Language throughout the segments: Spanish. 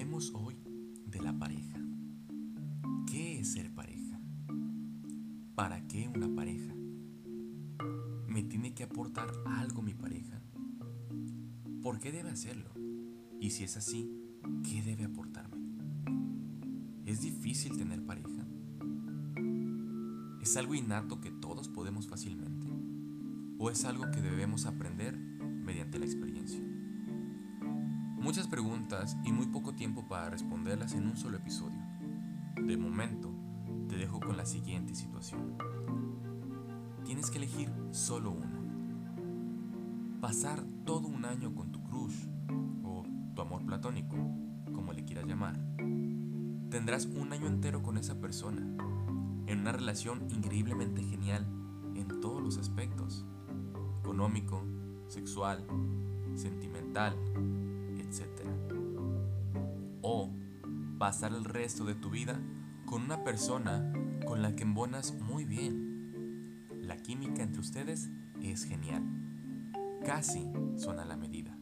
Hablemos hoy de la pareja. ¿Qué es ser pareja? ¿Para qué una pareja? ¿Me tiene que aportar algo mi pareja? ¿Por qué debe hacerlo? Y si es así, ¿qué debe aportarme? ¿Es difícil tener pareja? ¿Es algo innato que todos podemos fácilmente? ¿O es algo que debemos aprender mediante la experiencia? Muchas preguntas y muy poco tiempo para responderlas en un solo episodio. De momento, te dejo con la siguiente situación. Tienes que elegir solo una. Pasar todo un año con tu crush o tu amor platónico, como le quieras llamar. Tendrás un año entero con esa persona, en una relación increíblemente genial en todos los aspectos, económico, sexual, sentimental, etc. O pasar el resto de tu vida con una persona con la que embonas muy bien. La química entre ustedes es genial. Casi son a la medida,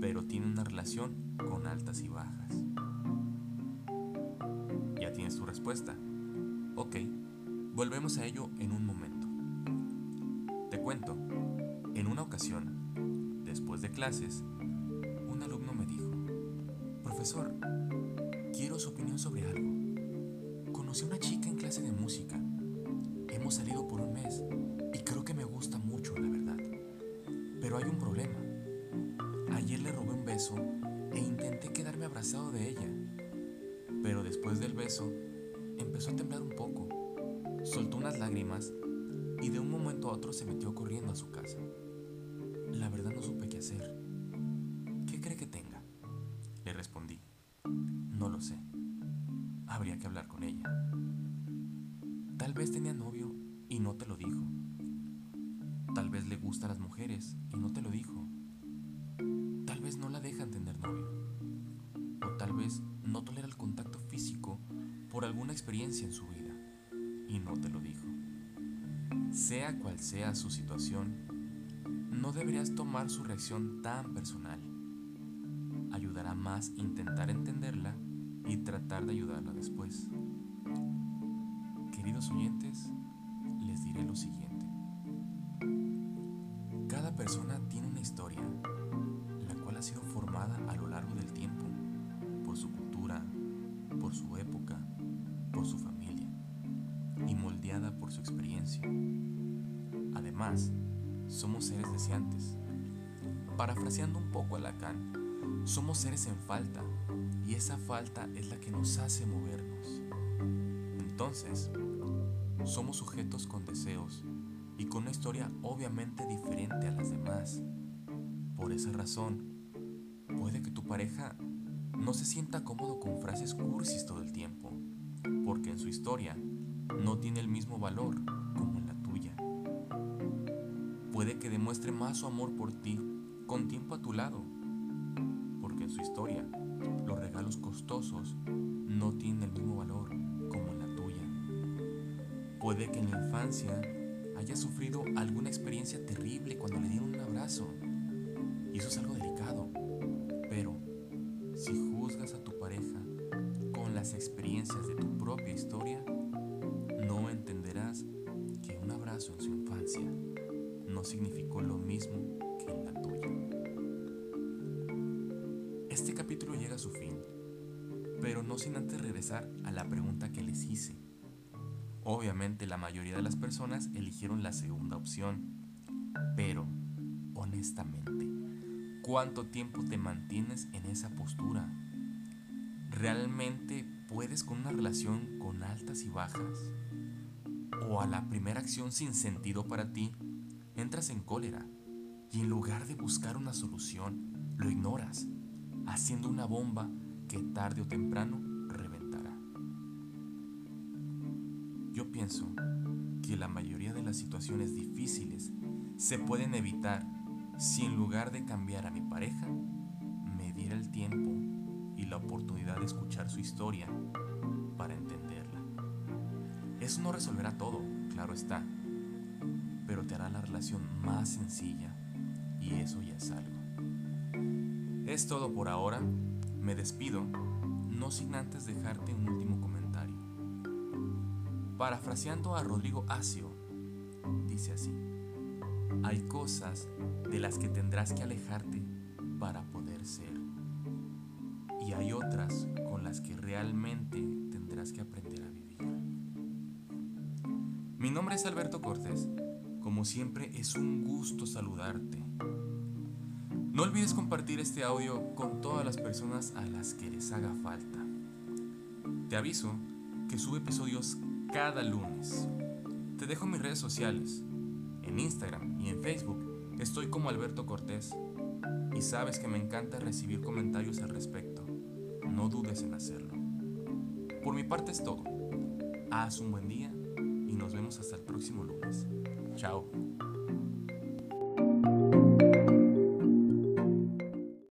pero tiene una relación con altas y bajas. ¿Ya tienes tu respuesta? Ok, volvemos a ello en un momento. Te cuento, en una ocasión, después de clases, un alumno me dijo, profesor, quiero su opinión sobre algo. Conocí a una chica en clase de música. Hemos salido por un mes y creo que me gusta mucho, la verdad. Pero hay un problema. Ayer le robé un beso e intenté quedarme abrazado de ella. Pero después del beso, empezó a temblar un poco. Soltó unas lágrimas y de un momento a otro se metió corriendo a su casa. La verdad no supe qué hacer. Lo sé. Habría que hablar con ella. Tal vez tenía novio y no te lo dijo. Tal vez le gustan las mujeres y no te lo dijo. Tal vez no la dejan tener novio. O tal vez no tolera el contacto físico por alguna experiencia en su vida y no te lo dijo. Sea cual sea su situación, no deberías tomar su reacción tan personal. Ayudará más intentar entenderla y tratar de ayudarla después. Queridos oyentes, les diré lo siguiente. Cada persona tiene una historia, la cual ha sido formada a lo largo del tiempo, por su cultura, por su época, por su familia y moldeada por su experiencia. Además, somos seres deseantes. Parafraseando un poco a Lacan, somos seres en falta y esa falta es la que nos hace movernos. Entonces, somos sujetos con deseos y con una historia obviamente diferente a las demás. Por esa razón, puede que tu pareja no se sienta cómodo con frases cursis todo el tiempo, porque en su historia no tiene el mismo valor como en la tuya. Puede que demuestre más su amor por ti con tiempo a tu lado, en su historia los regalos costosos no tienen el mismo valor como la tuya. Puede que en la infancia haya sufrido alguna experiencia terrible cuando le dieron un abrazo, y eso es algo delicado, pero si juzgas a tu pareja con las experiencias de tu propia historia, no entenderás que un abrazo en su infancia no significó lo mismo que en la tuya. Este capítulo llega a su fin, pero no sin antes regresar a la pregunta que les hice. Obviamente la mayoría de las personas eligieron la segunda opción, pero honestamente, ¿cuánto tiempo te mantienes en esa postura? ¿Realmente puedes con una relación con altas y bajas? ¿O a la primera acción sin sentido para ti, entras en cólera y en lugar de buscar una solución, lo ignoras, haciendo una bomba que tarde o temprano reventará? Yo pienso que la mayoría de las situaciones difíciles se pueden evitar si en lugar de cambiar a mi pareja, me diera el tiempo y la oportunidad de escuchar su historia para entenderla. Eso no resolverá todo, claro está, pero te hará la relación más sencilla y eso ya es algo. Es todo por ahora. Me despido, no sin antes dejarte un último comentario. Parafraseando a Rodrigo Asio, dice así, hay cosas de las que tendrás que alejarte para poder ser. Y hay otras con las que realmente tendrás que aprender a vivir. Mi nombre es Alberto Cortés. Como siempre es un gusto saludarte. No olvides compartir este audio con todas las personas a las que les haga falta. Te aviso que sube episodios cada lunes. Te dejo mis redes sociales. En Instagram y en Facebook estoy como Alberto Cortés. Y sabes que me encanta recibir comentarios al respecto. No dudes en hacerlo. Por mi parte es todo. Haz un buen día y nos vemos hasta el próximo lunes. Chao.